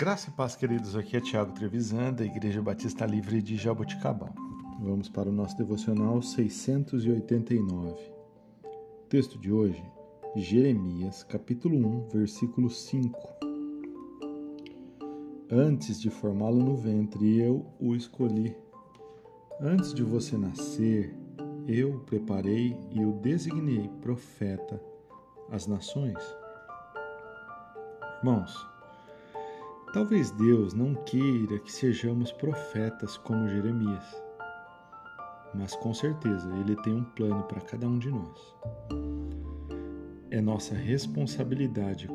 Graça e paz, queridos. Aqui é Tiago Trevisan, da Igreja Batista Livre de Jaboticabal. Vamos para o nosso devocional 689. O texto de hoje, Jeremias, capítulo 1, versículo 5. Antes de formá-lo no ventre, eu o escolhi. Antes de você nascer, eu o preparei e o designei profeta às nações. Irmãos, talvez Deus não queira que sejamos profetas como Jeremias, mas com certeza Ele tem um plano para cada um de nós. É nossa responsabilidade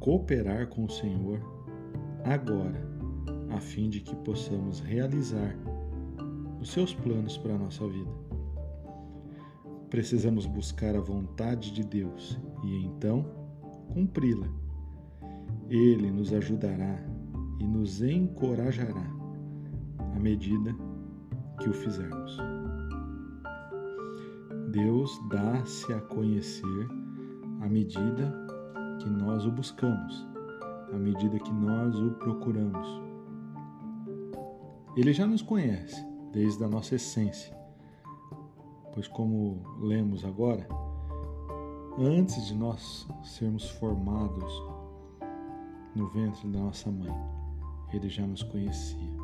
cooperar com o Senhor agora, a fim de que possamos realizar os seus planos para a nossa vida. Precisamos buscar a vontade de Deus e então cumpri-la ele nos ajudará e nos encorajará à medida que o fizermos. Deus dá-se a conhecer à medida que nós o buscamos, à medida que nós o procuramos. Ele já nos conhece desde a nossa essência, pois, como lemos agora, antes de nós sermos formados no ventre da nossa mãe. Ele já nos conhecia.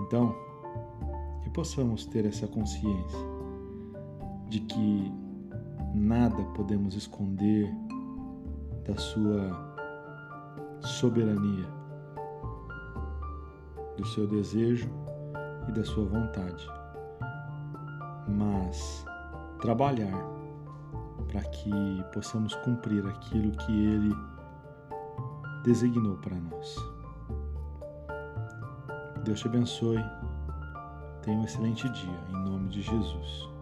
Então, que possamos ter essa consciência de que nada podemos esconder da Sua soberania, do seu desejo e da Sua vontade, mas trabalhar para que possamos cumprir aquilo que Ele designou para nós. Deus te abençoe. Tenha um excelente dia, em nome de Jesus.